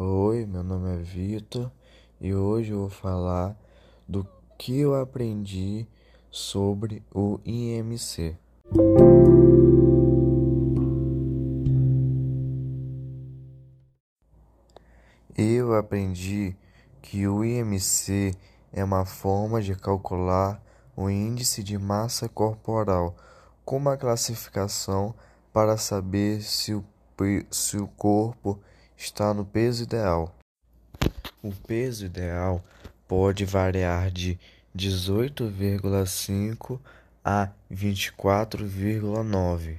Oi, meu nome é Vitor e hoje eu vou falar do que eu aprendi sobre o IMC. Eu aprendi que o IMC é uma forma de calcular o índice de massa corporal com uma classificação para saber se o, se o corpo está no peso ideal. O peso ideal pode variar de 18,5 a 24,9.